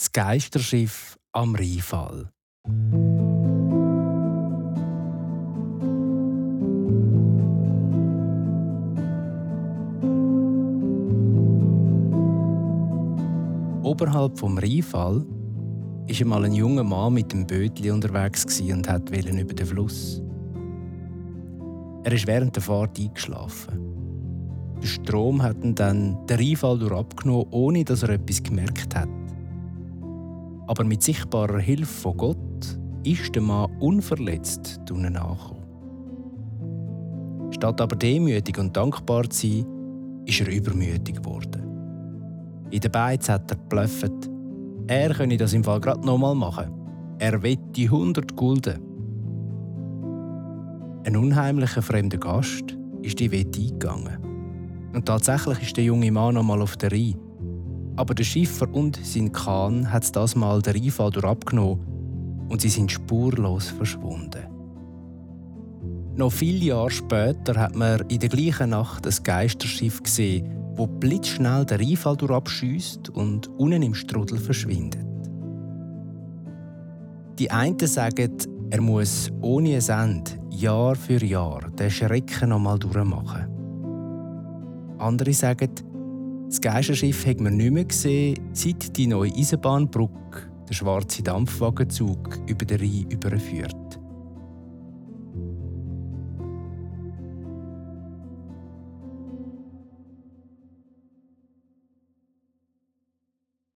Das Geisterschiff am Rheinfall. Oberhalb vom Rheinfall war einmal ein junger Mann mit dem Bötli unterwegs und wollte über den Fluss. Er ist während der Fahrt eingeschlafen. Der Strom hat ihn dann den Rheinfall abgenommen, ohne dass er etwas gemerkt hat. Aber mit sichtbarer Hilfe von Gott ist der Mann unverletzt unten angekommen. Statt aber demütig und dankbar zu sein, ist er übermütig geworden. In den Beiz hat er geblufft, er könne das im Fall gerade nochmal machen. Er wette 100 Gulden. Ein unheimlicher fremder Gast ist die Wette eingegangen. Und tatsächlich ist der junge Mann nochmal auf der Rhein. Aber der Schiffer und sein Kahn hat das Mal den Rheinfall abgenommen und sie sind spurlos verschwunden. Noch viele Jahre später hat man in der gleichen Nacht ein Geisterschiff gesehen, wo blitzschnell der Rheinfall abschießt und unten im Strudel verschwindet. Die einen sagen, er muss ohne ein Ende Jahr für Jahr den Schrecken nochmal durchmachen. Andere sagen, das Geisterschiff hat man nicht mehr gesehen, seit die neue Eisenbahnbrücke, der schwarze Dampfwagenzug, über den Rhein überführt.